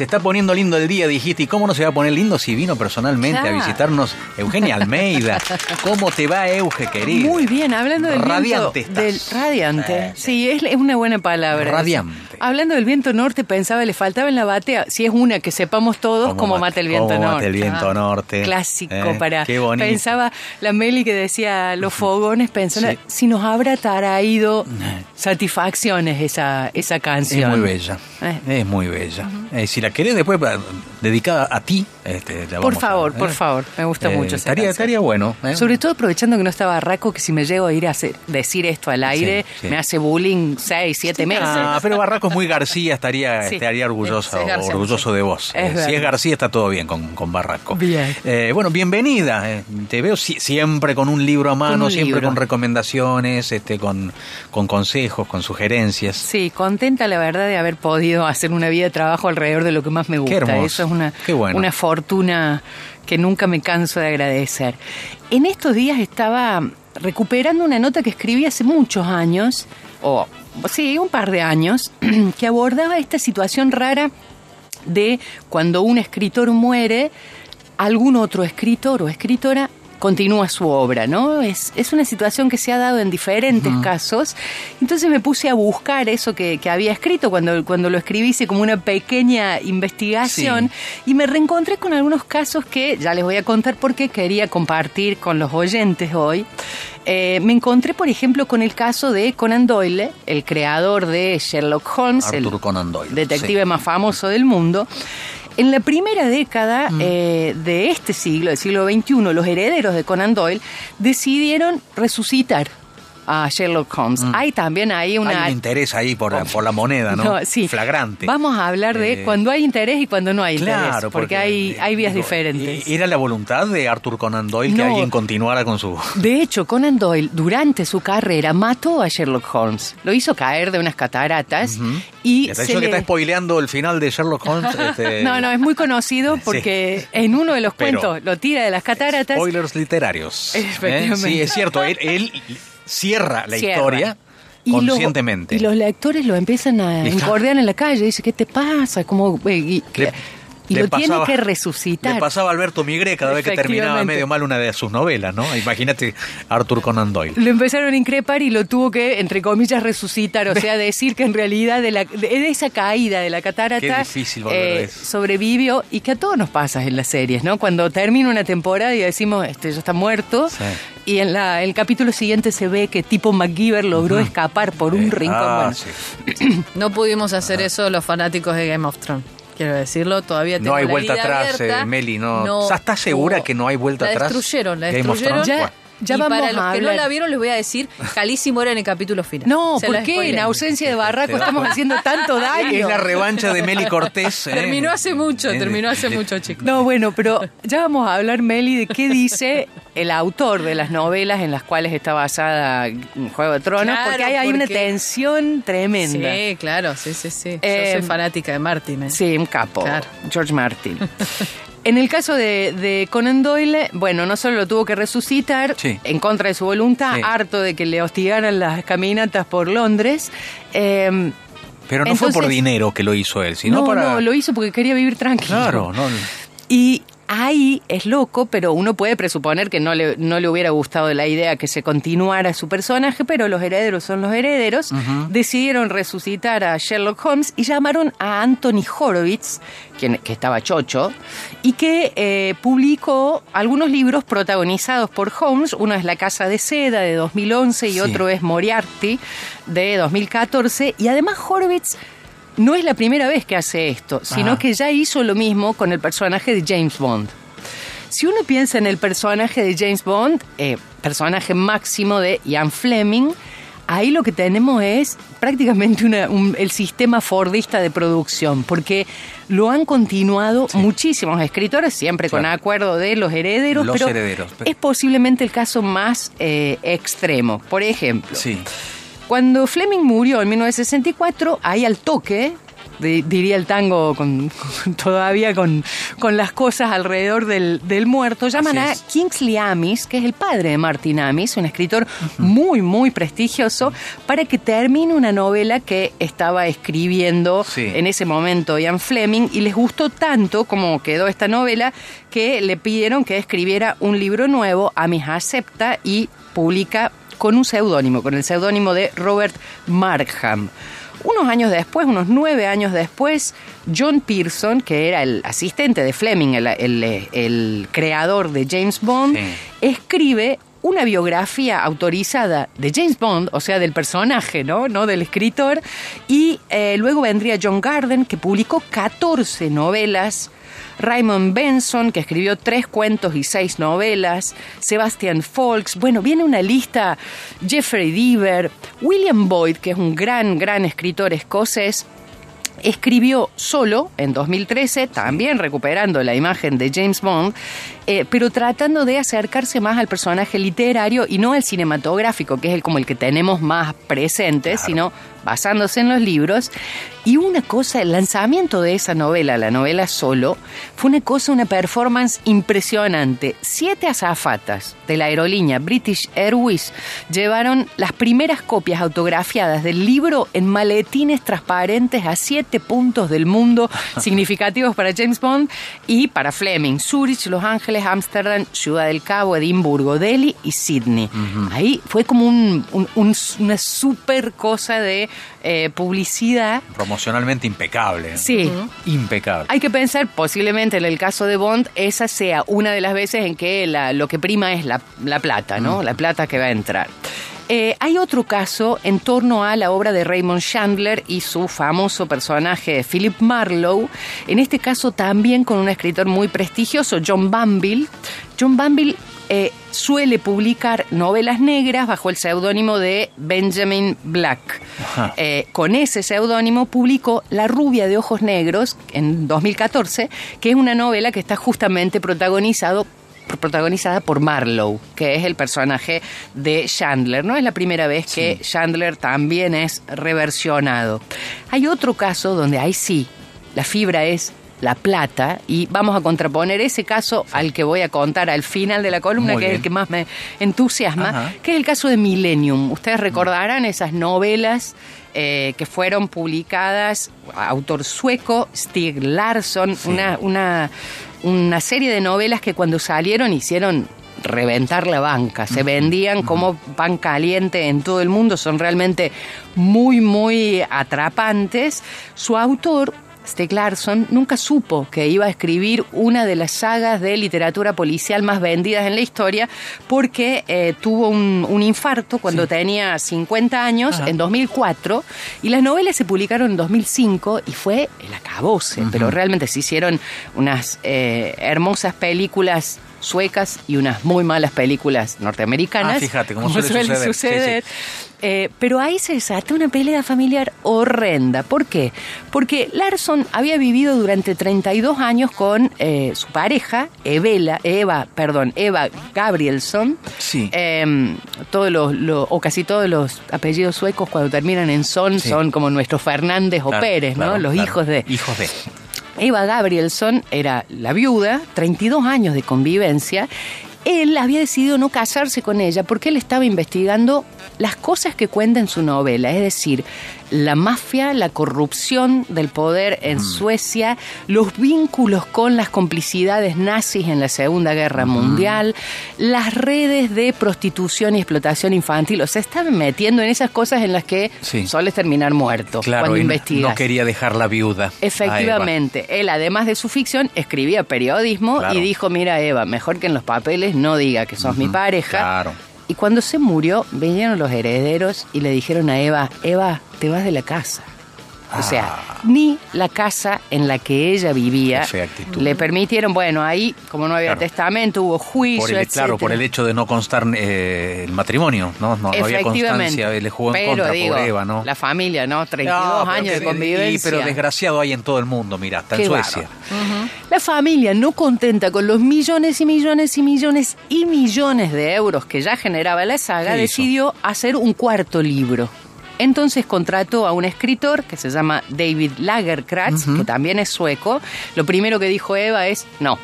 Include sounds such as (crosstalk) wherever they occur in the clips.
Se está poniendo lindo el día, dijiste. ¿Y cómo no se va a poner lindo si vino personalmente a visitarnos Eugenia Almeida? (laughs) ¿Cómo te va, Euge, querida? Muy bien, hablando del Radiante viento. estás. Del, radiante. Sí, es, es una buena palabra. Radiante. Hablando del viento norte, pensaba, le faltaba en la batea, si es una que sepamos todos, cómo mata el viento cómo norte. mata el viento Ah, norte. Clásico Eh, para. Qué bonito. Pensaba la Meli que decía los fogones, pensaba Sí. si nos habrá traído (laughs) satisfacciones esa, esa Es canción. muy bella. Eh. Es muy bella. Eh, si la querés después pa- dedicada a ti, este, la Por a- favor, eh. por favor, me gusta Eh, mucho estaría, estaría bueno. eh. Sobre todo aprovechando que no está Barraco, que si me llego a ir a hacer- decir esto al aire, sí. me hace bullying seis, siete meses. Ah, pero Barraco es muy García, estaría, (laughs) Sí. estaría orgulloso, García, orgulloso de vos. Es Eh, si es García está todo bien con, con Barraco. Bien. Eh, bueno, bienvenida. eh, te veo si- siempre con un libro a mano, un siempre libro. con recomendaciones, este, con, con consejos, con sugerencias. Sí, contenta la verdad de haber podido hacer una vida de trabajo alrededor de lo que más me gusta. hermoso. Eso es una, Qué bueno. una fortuna que nunca me canso de agradecer. En estos días estaba recuperando una nota que escribí hace muchos años, o sí, un par de años, (clears throat) que abordaba esta situación rara de cuando un escritor muere, algún otro escritor o escritora continúa su obra, ¿no? Es, es una situación que se ha dado en diferentes casos. Entonces me puse a buscar eso que, que había escrito cuando, cuando lo escribí, hice como una pequeña investigación y me reencontré con algunos casos que ya les voy a contar porque quería compartir con los oyentes hoy. Eh, me encontré, por ejemplo, con el caso de Conan Doyle, el creador de Sherlock Holmes, el Arthur Conan Doyle. detective sí. más famoso del mundo. En la primera década Mm. eh, de este siglo, del siglo XXI, los herederos de Conan Doyle decidieron resucitar a Sherlock Holmes. Hay también ahí una... Mm. Hay un interés ahí por, la- por la moneda, ¿no? (laughs) No, sí. Flagrante. Vamos a hablar de Eh, cuando hay interés y cuando no hay interés. Claro, porque, hay, hay vías digo, diferentes. ¿Era la voluntad de Arthur Conan Doyle que alguien continuara con su... (laughs) De hecho, Conan Doyle, durante su carrera, mató a Sherlock Holmes. Lo hizo caer de unas cataratas y Está se diciendo que está spoileando el final de Sherlock Holmes. (laughs) este, No, no, es muy conocido Sí. porque en uno de los Pero- cuentos lo tira de las cataratas. Spoilers literarios. ¿eh? Efectivamente. Sí, es cierto. Él, él cierra la Cierra. historia Y los- conscientemente. y los lectores lo empiezan a encordear en la calle. Dice, ¿qué te pasa? Como, eh, y y le lo pasaba- tiene que resucitar. Le pasaba a Alberto Migré cada vez que terminaba medio mal una de sus novelas, ¿no? Imagínate Arthur Conan Doyle. Lo empezaron a increpar y lo tuvo que, entre comillas, resucitar. O sea, (laughs) decir que en realidad de, la, de- de esa caída de la catarata Qué difícil eso. sobrevivió y que a todos nos pasa en las series, ¿no? Cuando termina una temporada y decimos, este ya está muerto. Sí. Y en la, el capítulo siguiente se ve que tipo MacGyver logró escapar por un Eh, rincón. ah, Bueno, sí. No pudimos hacer eso los fanáticos de Game of Thrones. Quiero decirlo, todavía tengo No hay la vuelta herida atrás, abierta. eh, Meli, no. O sea, ¿estás segura hubo- que no hay vuelta la atrás? Destruyeron, la Game of destruyeron. Thrones? Ya- ya y vamos para los a que no hablar. la vieron les voy a decir, Calísimo era en el capítulo final. No, Se ¿por qué? spoileé. En ausencia de Barraco estamos haciendo tanto (laughs) daño. Es la revancha de Meli Cortés. ¿eh? Terminó hace mucho, Eh, terminó hace de- mucho, chicos. No, bueno, pero ya vamos a hablar, Meli, de qué dice el autor de las novelas en las cuales está basada Juego de Tronos, Claro, porque hay, hay una tensión tremenda. Sí, claro, sí, sí, sí. Eh, Yo soy fanática de Martin. ¿eh? Sí, un capo, Claro. George Martin. (laughs) En el caso de, de Conan Doyle, bueno, no solo lo tuvo que resucitar Sí. en contra de su voluntad, Sí. harto de que le hostigaran las caminatas por Londres. eh, Pero no fue por dinero que lo hizo él, sino no, para... no, lo hizo porque quería vivir tranquilo. Claro, no. Y ahí es loco, pero uno puede presuponer que no le, no le hubiera gustado la idea que se continuara su personaje, pero los herederos son los herederos. Decidieron resucitar a Sherlock Holmes y llamaron a Anthony Horowitz, quien, que estaba chocho, y que eh, publicó algunos libros protagonizados por Holmes. Uno es La Casa de Seda de 2011 y Sí. otro es Moriarty de 2014. Y además Horowitz no es la primera vez que hace esto, sino Ajá. que ya hizo lo mismo con el personaje de James Bond. Si uno piensa en el personaje de James Bond, eh, personaje máximo de Ian Fleming, ahí lo que tenemos es prácticamente una- un- el sistema fordista de producción, porque lo han continuado muchísimos escritores, siempre con acuerdo de los herederos, Los pero herederos, es posiblemente el caso más eh, extremo. Por ejemplo, Sí. Cuando Fleming murió en 1964, ahí al toque di- diría el tango, con, con- todavía con, con las cosas alrededor del, del muerto, llaman a. Kingsley Amis, que es el padre de Martin Amis, un escritor muy, muy prestigioso, para que termine una novela que estaba escribiendo Sí. en ese momento Ian Fleming y les gustó tanto como quedó esta novela que le pidieron que escribiera un libro nuevo. Amis acepta y publica con un seudónimo, con el seudónimo de Robert Markham. Unos años después, unos nueve años después, John Pearson, que era el asistente de Fleming, el, el- el creador de James Bond, Sí. escribe una biografía autorizada de James Bond, o sea, del personaje, ¿no? No del escritor. Y eh, luego vendría John Garden, que publicó 14 novelas. Raymond Benson, que escribió tres cuentos y seis novelas, Sebastian Folks, bueno, viene una lista, Jeffrey Deaver, William Boyd, que es un gran, gran escritor escocés, escribió solo en 2013, también recuperando la imagen de James Bond, eh, pero tratando de acercarse más al personaje literario y no al cinematográfico, que es el como el que tenemos más presente, Claro. sino basándose en los libros. Y una cosa, el lanzamiento de esa novela, la novela solo, fue una cosa, una performance impresionante. Siete azafatas de la aerolínea British Airways llevaron las primeras copias autografiadas del libro en maletines transparentes a siete puntos del mundo (laughs) significativos para James Bond y para Fleming, Zurich, Los Ángeles, Ámsterdam, Ciudad del Cabo, Edimburgo, Delhi y Sydney. Ahí fue como un- un- un- una super cosa de eh, publicidad. Promocionalmente impecable. Sí. Impecable. Hay que pensar, posiblemente en el caso de Bond, esa sea una de las veces en que la- lo que prima es la, la plata, ¿no? La plata que va a entrar. Eh, hay otro caso en torno a la obra de Raymond Chandler y su famoso personaje Philip Marlowe. En este caso también con un escritor muy prestigioso, John Banville. John Banville eh, suele publicar novelas negras bajo el seudónimo de Benjamin Black. Eh, con ese seudónimo publicó La rubia de ojos negros en 2014, que es una novela que está justamente protagonizado protagonizada por Marlowe, que es el personaje de Chandler. No es la primera vez que Chandler también es reversionado. Hay otro caso donde ahí sí, la fibra es la plata y vamos a contraponer ese caso al que voy a contar al final de la columna, Muy que es el que más me entusiasma, Ajá. que es el caso de Millennium. Ustedes recordarán esas novelas eh, que fueron publicadas, autor sueco, Stig Larsson, Sí. una, una, una serie de novelas que cuando salieron hicieron reventar la banca, se vendían como pan caliente en todo el mundo, son realmente muy, muy atrapantes. Su autor, Stieg Larsson, nunca supo que iba a escribir una de las sagas de literatura policial más vendidas en la historia porque eh, tuvo un, un infarto cuando tenía 50 años, Ajá. en 2004, y las novelas se publicaron en 2005 y fue el acabose, pero realmente se hicieron unas eh, hermosas películas suecas y unas muy malas películas norteamericanas. Ah, fíjate, como suele suceder. Sí, Eh, pero ahí se desató una pelea familiar horrenda. ¿Por qué? Porque Larson había vivido durante 32 años con eh, su pareja, Evela, Eva, perdón, Eva Gabrielson. Sí. Eh, todos los, los- o casi todos los apellidos suecos cuando terminan en son Sí. son como nuestros Fernández o Claro, Pérez, ¿no? claro, Los claro. hijos de. Hijos de. Eva Gabrielson era la viuda, 32 años de convivencia. Él había decidido no casarse con ella porque él estaba investigando las cosas que cuenta en su novela, es decir, la mafia, la corrupción del poder en Mm. Suecia, los vínculos con las complicidades nazis en la Segunda Guerra Mundial, las redes de prostitución y explotación infantil. O sea, estaban metiendo en esas cosas en las que Sí. sueles terminar muerto Claro, cuando investigas. no quería dejar la viuda. Efectivamente, él además de su ficción escribía periodismo Claro. y dijo, mira Eva, mejor que en los papeles no diga que sos mi pareja. Claro. Y cuando se murió, vinieron los herederos y le dijeron a Eva, Eva, te vas de la casa. O sea, ni la casa en la que ella vivía Ah. Le permitieron, bueno, ahí, como no había Claro. testamento, hubo juicio, Por el, claro, por el hecho de no constar eh, el matrimonio, ¿no? No, no había constancia, le jugó en contra digo, por Eva, ¿no? La familia, ¿no? 32 No, pero años de convivencia. y- pero desgraciado hay en todo el mundo, mira, hasta en Suecia. La familia, no contenta con los millones y millones y millones y millones de euros que ya generaba la saga, decidió hacer un cuarto libro. Entonces contrató a un escritor que se llama David Lagerkratz, que también es sueco. Lo primero que dijo Eva es, no,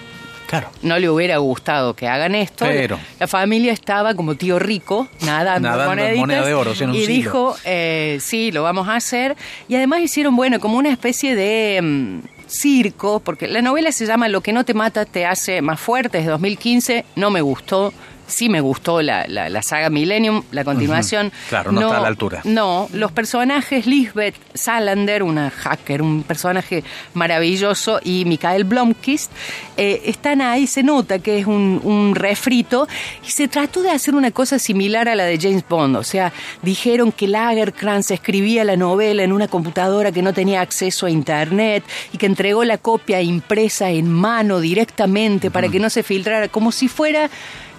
Claro. no le hubiera gustado que hagan esto. Pero. La familia estaba como tío rico, nadando, Nadando moneditas, moneda de oro, un y siglo. dijo, eh, sí, lo vamos a hacer. Y además hicieron, bueno, como una especie de mm, circo, porque la novela se llama Lo que no te mata te hace más fuerte, es de 2015, no me gustó. Sí me gustó la, la- la saga Millennium, la continuación. Claro, no está a la altura. No, los personajes, Lisbeth Salander, una hacker, un personaje maravilloso, y Mikael Blomkist, eh, están ahí, se nota que es un, un refrito, y se trató de hacer una cosa similar a la de James Bond, o sea, dijeron que Lagerkrantz escribía la novela en una computadora que no tenía acceso a Internet, y que entregó la copia impresa en mano directamente para que no se filtrara, como si fuera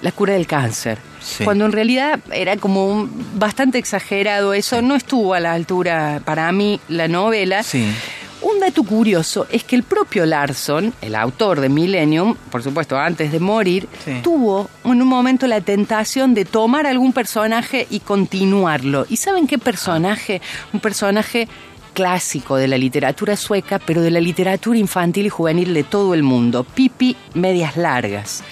la cura del cáncer. Sí. Cuando en realidad era como un- bastante exagerado eso, no estuvo a la altura para mí la novela. Sí. Un dato curioso es que el propio Larson, el autor de Millennium, por supuesto antes de morir, Sí. tuvo en un momento la tentación de tomar algún personaje y continuarlo. ¿Y saben qué personaje? Un personaje clásico de la literatura sueca, pero de la literatura infantil y juvenil de todo el mundo, Pipi Medias Largas.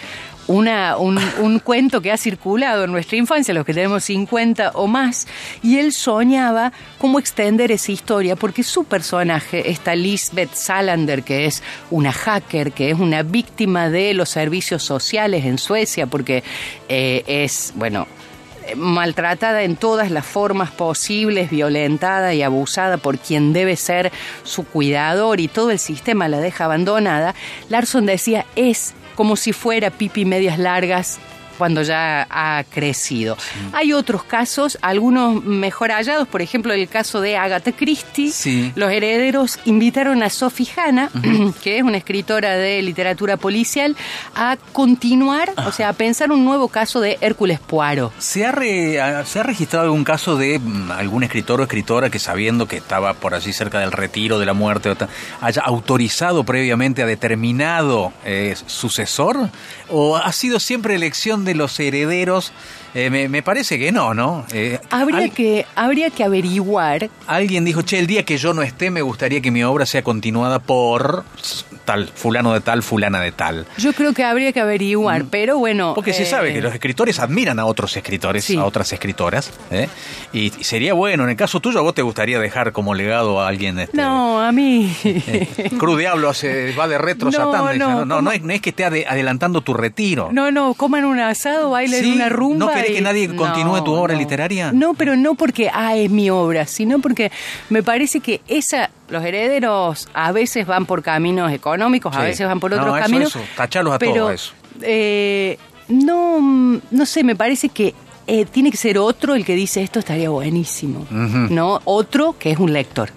Una, un, un (laughs) cuento que ha circulado en nuestra infancia, los que tenemos 50 o más, y él soñaba cómo extender esa historia, porque su personaje, esta Lisbeth Salander, que es una hacker, que es una víctima de los servicios sociales en Suecia, porque eh, es, bueno, maltratada en todas las formas posibles, violentada y abusada por quien debe ser su cuidador y todo el sistema la deja abandonada, Larson decía, es como si fuera pipi medias largas cuando ya ha crecido. Hay otros casos, algunos mejor hallados, por ejemplo el caso de Agatha Christie. Sí. Los herederos invitaron a Sophie Hanna, (clears throat) que es una escritora de literatura policial, a continuar, o sea, a pensar un nuevo caso de Hércules Poirot. ¿Se ha, re- ¿Se ha registrado algún caso de mm, algún escritor o escritora que sabiendo que estaba por allí cerca del retiro, de la muerte, haya autorizado previamente a determinado eh, sucesor? ¿O ha sido siempre elección de los herederos? Eh, me, me parece que no, ¿no? Eh, Habría al- que, habría que averiguar Alguien dijo, che, el día que yo no esté me gustaría que mi obra sea continuada por tal, fulano de tal, fulana de tal. Yo creo que habría que averiguar, pero bueno. Porque se eh, sabe que los escritores admiran a otros escritores, Sí. a otras escritoras, ¿eh? y sería bueno, en el caso tuyo, ¿a vos te gustaría dejar como legado a alguien? Este, No, a mí. eh, Cruz Diablo hace- va de retro (laughs) No, satán, dice, no, no, no, no es, no es que esté ade- adelantando tu retiro. No, no, coman un asado, bailen Sí, una rumba. ¿no querés que nadie continúe tu obra literaria? No, pero no porque, ah, es mi obra, sino porque me parece que esa, los herederos a veces van por caminos económicos, a veces van por No, otros eso, caminos. eso, tachalos a pero, todos eso. eh, no, no sé, me parece que eh, tiene que ser otro el que dice esto estaría buenísimo. ¿no? Otro que es un lector.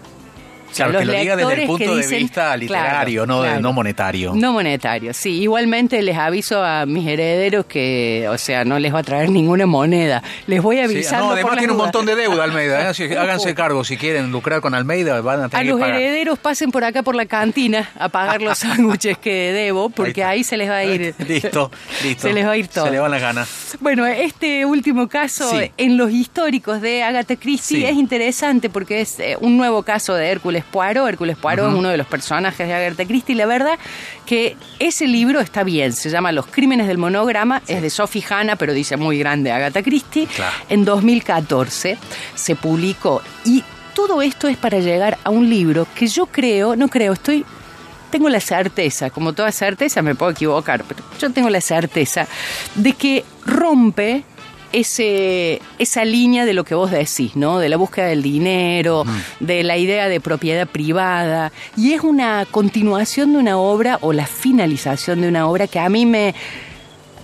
Claro, que los lo diga desde el punto que de dicen- vista literario, Claro, no, claro. no monetario. No monetario, sí. Igualmente les aviso a mis herederos que, o sea, no les va a traer ninguna moneda. Les voy Sí, avisando. no, además tiene un montón de deuda Almeida. ¿eh? Así que háganse cargo si quieren lucrar con Almeida, van a A tener que los pagar. herederos pasen por acá por la cantina a pagar los (laughs) sándwiches que debo, porque ahí se les va a ir. (laughs) Listo, listo. Se les va a ir todo. Se le van las ganas. Bueno, este último caso Sí. en los históricos de Agatha Christie Sí. es interesante porque es eh, un nuevo caso de Hércules Poirot. Hércules Poirot es uno de los personajes de Agatha Christie. La verdad que ese libro está bien, se llama Los Crímenes del Monograma, es de Sophie Hanna, pero dice muy grande Agatha Christie. Claro. En 2014 se publicó y todo esto es para llegar a un libro que yo creo, no creo, estoy tengo la certeza, como toda certeza me puedo equivocar, pero yo tengo la certeza de que rompe ese, esa línea de lo que vos decís, ¿no? De la búsqueda del dinero, de la idea de propiedad privada. Y es una continuación de una obra o la finalización de una obra que a mí me,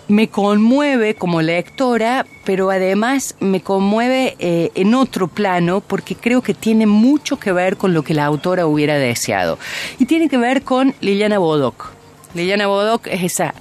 me conmueve como lectora, pero además me conmueve eh, en otro plano porque creo que tiene mucho que ver con lo que la autora hubiera deseado. Y tiene que ver con Liliana Bodoc. Liliana Bodoc es esa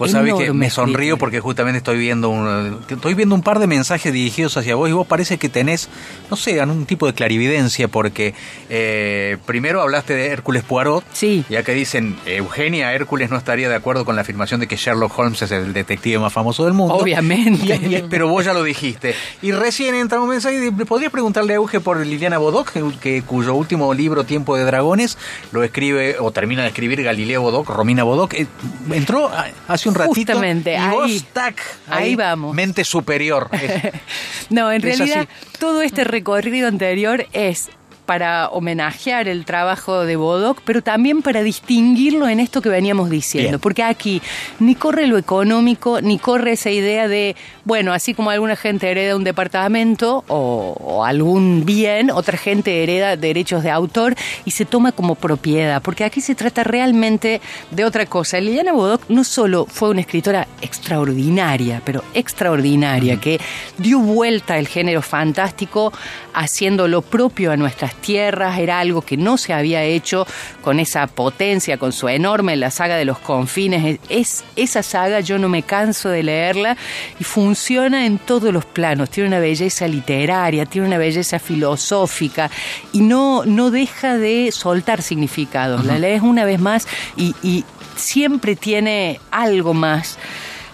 Vos sabés que me sonrío porque justamente estoy viendo un, estoy viendo un par de mensajes dirigidos hacia vos y vos parece que tenés, no sé, un tipo de clarividencia porque eh, primero hablaste de Hércules Poirot, Sí. ya que dicen Eugenia Hércules no estaría de acuerdo con la afirmación de que Sherlock Holmes es el detective más famoso del mundo. Obviamente. Y- y- pero vos ya lo dijiste. Y recién entra un mensaje y podrías preguntarle a Euge por Liliana Bodoc, que, cuyo último libro Tiempo de Dragones lo escribe o termina de escribir Galileo Bodoc, Romina Bodoc. Eh, Entró hace un ratito Justamente, y ahí. vos, tac, Ahí vamos. Mente superior. (laughs) No, en Es realidad así. todo este recorrido anterior es para homenajear el trabajo de Bodoc, pero también para distinguirlo en esto que veníamos diciendo. Bien. Porque aquí ni corre lo económico, ni corre esa idea de, bueno, así como alguna gente hereda un departamento o, o algún bien, otra gente hereda derechos de autor y se toma como propiedad. Porque aquí se trata realmente de otra cosa. Liliana Bodoc no solo fue una escritora extraordinaria, pero extraordinaria, que dio vuelta al género fantástico haciendo lo propio a nuestras tierras, era algo que no se había hecho con esa potencia, con su enorme la saga de los confines. Es esa saga, yo no me canso de leerla y funciona en todos los planos. Tiene una belleza literaria, tiene una belleza filosófica y no, no deja de soltar significados. La lees una vez más y, y siempre tiene algo más.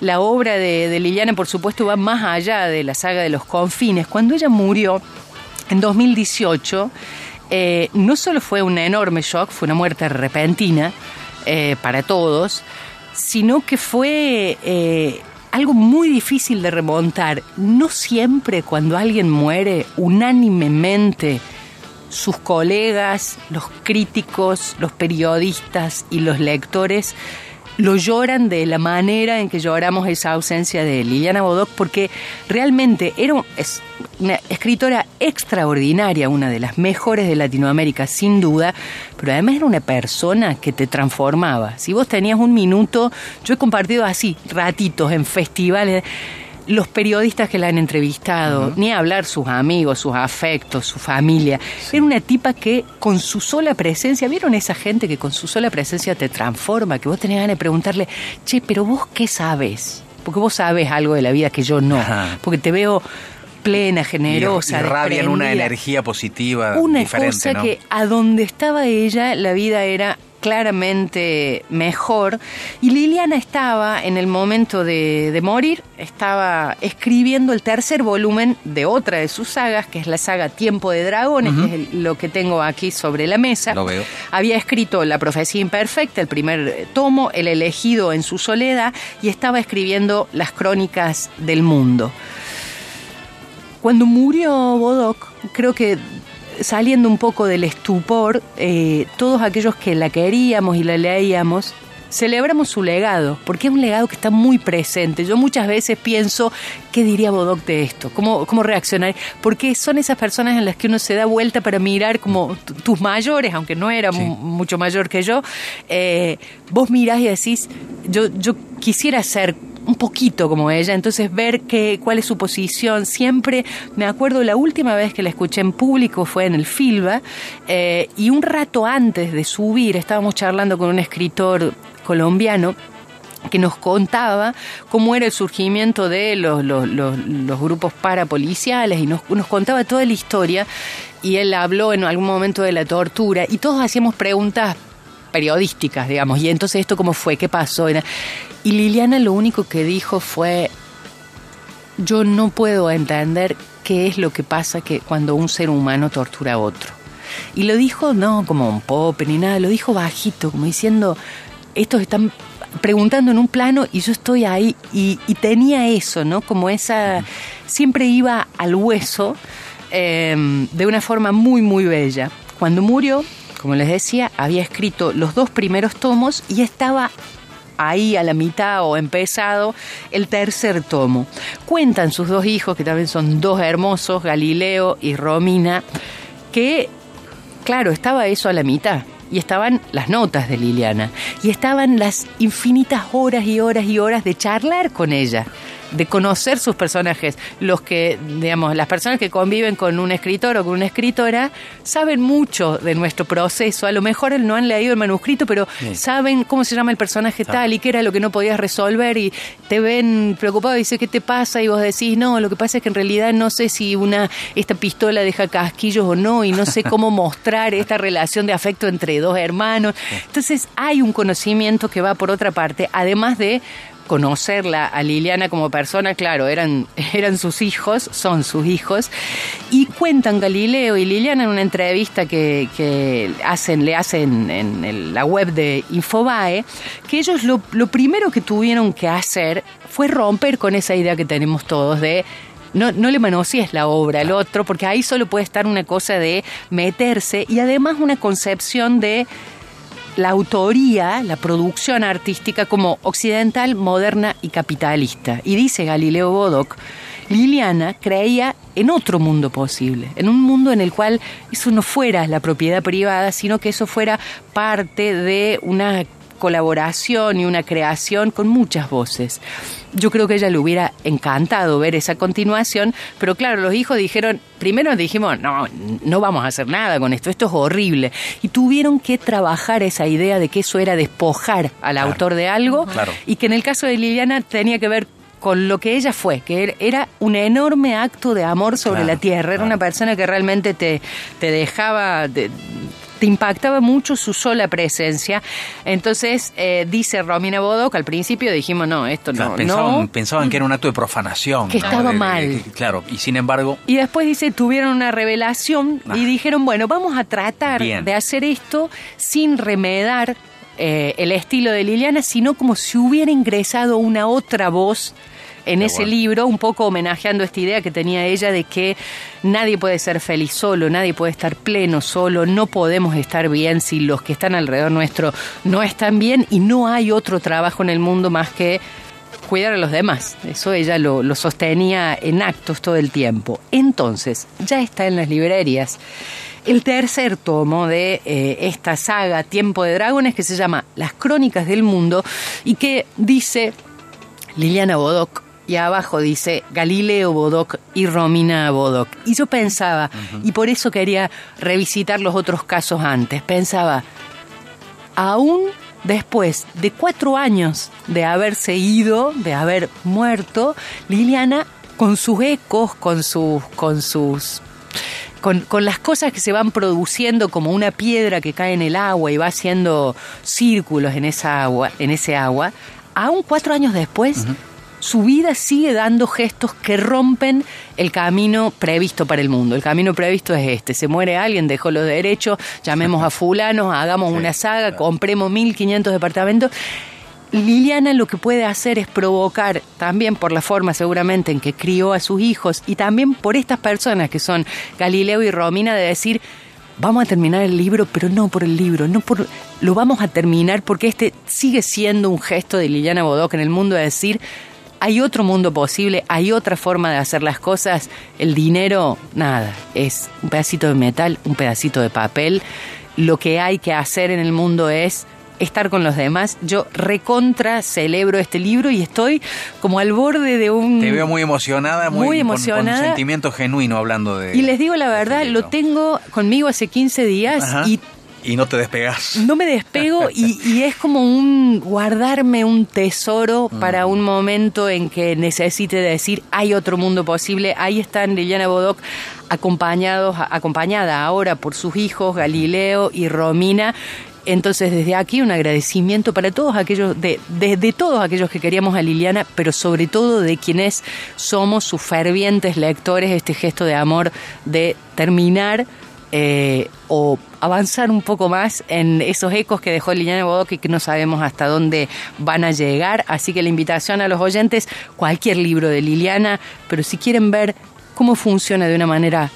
La obra de, de Liliana, por supuesto, va más allá de la saga de los confines. Cuando ella murió, en 2018, eh, no solo fue un enorme shock, fue una muerte repentina eh, para todos, sino que fue eh, algo muy difícil de remontar. No siempre cuando alguien muere, unánimemente, sus colegas, los críticos, los periodistas y los lectores lo lloran de la manera en que lloramos esa ausencia de Liliana Bodoc, porque realmente era una escritora extraordinaria, una de las mejores de Latinoamérica, sin duda, pero además era una persona que te transformaba. Si vos tenías un minuto, yo he compartido así, ratitos en festivales los periodistas que la han entrevistado, ni hablar sus amigos, sus afectos, su familia. Era una tipa que con su sola presencia, ¿vieron esa gente que con su sola presencia te transforma? Que vos tenés ganas de preguntarle, che, pero vos qué sabes? Porque vos sabes algo de la vida que yo no. Ajá. Porque te veo plena, generosa, irradian una energía positiva Una diferente, cosa ¿no? que a donde estaba ella, la vida era claramente mejor. Y Liliana estaba, en el momento de, de morir, estaba escribiendo el tercer volumen de otra de sus sagas, que es la saga Tiempo de Dragones, que es el- lo que tengo aquí sobre la mesa. Lo veo. Había escrito La Profecía Imperfecta, el primer eh, tomo, El elegido en su soledad, y estaba escribiendo Las Crónicas del Mundo. Cuando murió Bodoc, creo que saliendo un poco del estupor, eh, todos aquellos que la queríamos y la leíamos, celebramos su legado, porque es un legado que está muy presente. Yo muchas veces pienso, ¿qué diría Bodoc de esto? ¿Cómo, cómo reaccionar? Porque son esas personas en las que uno se da vuelta para mirar como tus mayores, aunque no era Sí. mucho mayor que yo, eh, vos mirás y decís, yo, yo quisiera ser un poquito como ella, entonces ver que, cuál es su posición. Siempre me acuerdo la última vez que la escuché en público fue en el Filba eh, y un rato antes de subir estábamos charlando con un escritor colombiano que nos contaba cómo era el surgimiento de los grupos parapoliciales y nos, nos contaba toda la historia y él habló en algún momento de la tortura y todos hacíamos preguntas periodísticas, digamos, y entonces esto cómo fue, qué pasó. Y Liliana lo único que dijo fue, yo no puedo entender qué es lo que pasa que cuando un ser humano tortura a otro. Y lo dijo no como un pop ni nada, lo dijo bajito, como diciendo, estos están preguntando en un plano y yo estoy ahí y, tenía eso, ¿no? Como esa, siempre iba al hueso eh, de una forma muy, muy bella. Cuando murió, como les decía, había escrito los dos primeros tomos y estaba ahí a la mitad o empezado el tercer tomo. Cuentan sus dos hijos, que también son dos hermosos, Galileo y Romina, que, claro, estaba eso a la mitad. Y estaban las notas de Liliana. Y estaban las infinitas horas y horas y horas de charlar con ella. De conocer sus personajes. Los que, digamos, las personas que conviven con un escritor o con una escritora saben mucho de nuestro proceso. A lo mejor no han leído el manuscrito, pero saben cómo se llama el personaje tal y qué era lo que no podías resolver y te ven preocupado y dice ¿qué te pasa? Y vos decís, no, lo que pasa es que en realidad no sé si una esta pistola deja casquillos o no y no sé cómo (laughs) mostrar esta relación de afecto entre dos hermanos. Entonces hay un conocimiento que va por otra parte, además de conocerla a Liliana como persona, claro, eran, (laughs) eran sus hijos, son sus hijos, y cuentan Galileo y Liliana en una entrevista que, que hacen, le hacen en, la web de Infobae, que ellos lo, lo primero que tuvieron que hacer fue romper con esa idea que tenemos todos de no, no le manosees la obra al otro, porque ahí solo puede estar una cosa de meterse y además una concepción de la autoría, la producción artística como occidental, moderna y capitalista. Y dice Galileo Bodoc, Liliana creía en otro mundo posible, en un mundo en el cual eso no fuera la propiedad privada, sino que eso fuera parte de una colaboración y una creación con muchas voces. Yo creo que a ella le hubiera encantado ver esa continuación, pero claro, los hijos dijeron, primero dijimos, no, no vamos a hacer nada con esto, esto es horrible. Y tuvieron que trabajar esa idea de que eso era despojar al autor de algo y que en el caso de Liliana tenía que ver con lo que ella fue, que era un enorme acto de amor sobre la tierra. Era una persona que realmente te, te dejaba, te impactaba mucho su sola presencia. Entonces, eh, dice Romina Bodoc, al principio dijimos, no, esto no. Pensaban, pensaban que era un acto de profanación. Que estaba mal. claro, y sin embargo... Y después dice, tuvieron una revelación y ah. dijeron, bueno, vamos a tratar de hacer esto sin remedar eh, el estilo de Liliana, sino como si hubiera ingresado una otra voz en ese libro, un poco homenajeando esta idea que tenía ella de que nadie puede ser feliz solo, nadie puede estar pleno solo, no podemos estar bien si los que están alrededor nuestro no están bien y no hay otro trabajo en el mundo más que cuidar a los demás. Eso ella lo, sostenía en actos todo el tiempo. Entonces, ya está en las librerías el tercer tomo de eh, esta saga Tiempo de Dragones que se llama Las Crónicas del Mundo y que dice Liliana Bodoc y abajo dice Galileo Bodoc y Romina Bodoc. Y yo pensaba, y por eso quería revisitar los otros casos antes, pensaba, aún después de cuatro años de haberse ido, de haber muerto, Liliana, con sus ecos, con sus, con sus con, con, las cosas que se van produciendo como una piedra que cae en el agua y va haciendo círculos en esa agua, en ese agua, aún cuatro años después, su vida sigue dando gestos que rompen el camino previsto para el mundo. El camino previsto es este, se muere alguien, dejó los derechos, llamemos a (laughs) fulano, hagamos una saga, compremos 1.500 departamentos. Liliana lo que puede hacer es provocar, también por la forma seguramente en que crió a sus hijos y también por estas personas que son Galileo y Romina, de decir, vamos a terminar el libro, pero no por el libro, no por lo vamos a terminar porque este sigue siendo un gesto de Liliana Bodoc en el mundo de decir, hay otro mundo posible, hay otra forma de hacer las cosas. El dinero, nada, es un pedacito de metal, un pedacito de papel. Lo que hay que hacer en el mundo es estar con los demás. Yo recontra celebro este libro y estoy como al borde de un... Te veo muy emocionada, muy, emocionada. Con, un sentimiento genuino hablando de... Y les digo la verdad, lo tengo conmigo hace 15 días y y no te despegas. No me despego y, es como un guardarme un tesoro mm. para un momento en que necesite decir hay otro mundo posible. Ahí están Liliana Bodoc acompañados, acompañada ahora por sus hijos Galileo y Romina. Entonces, desde aquí un agradecimiento para todos aquellos, de, de, todos aquellos que queríamos a Liliana, pero sobre todo de quienes somos sus fervientes lectores, este gesto de amor de terminar eh, o avanzar un poco más en esos ecos que dejó Liliana Bodoc y que no sabemos hasta dónde van a llegar. Así que la invitación a los oyentes, cualquier libro de Liliana, pero si quieren ver cómo funciona de una manera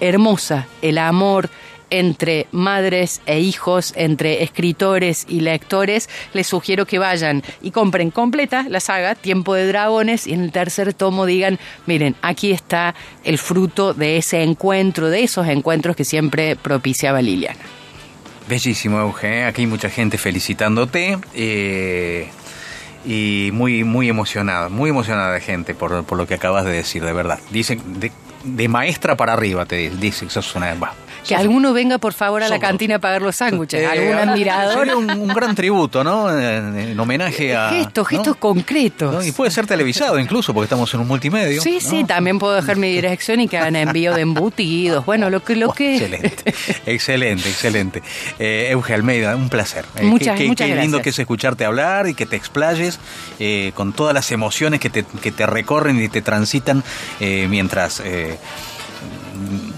hermosa el amor, entre madres e hijos, entre escritores y lectores, les sugiero que vayan y compren completa la saga Tiempo de Dragones y en el tercer tomo digan, miren, aquí está el fruto de ese encuentro, de esos encuentros que siempre propiciaba Liliana. Bellísimo, Euge. Aquí hay mucha gente felicitándote. Eh, y muy, muy emocionada, muy emocionada gente por, por lo que acabas de decir, de verdad. Dicen, de maestra para arriba, te dice, sos una... bah, Que sos- alguno venga, por favor, a la cantina a pagar los sándwiches. Eh, Algún admirador. Sería un, un gran tributo, ¿no? En, en homenaje a... Gestos, ¿no? gestos concretos. ¿No? Y puede ser televisado incluso, porque estamos en un multimedio. Sí, ¿no? sí, también puedo dejar mi dirección y que hagan envío de embutidos. Bueno, lo que... Lo Buah, que... Excelente, (laughs) excelente, excelente. Eh, Euge Almeida, un placer. Eh, Muchas- qué, qué- muchas qué lindo gracias. que es escucharte hablar y que te explayes eh, con todas las emociones que te, que te recorren y te transitan eh, mientras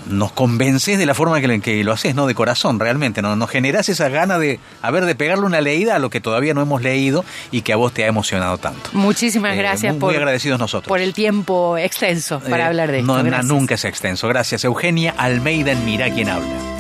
nos convences de la forma que, que lo haces, ¿no? De corazón, realmente. ¿no? Nos generás esa gana de, a ver, de pegarle una leída a lo que todavía no hemos leído y que a vos te ha emocionado tanto. Muchísimas Eh, gracias muy, por, muy agradecidos nosotros. por el tiempo extenso para Eh, hablar de esto. no, nunca es extenso. Gracias, Eugenia Almeida en Mirá quién habla.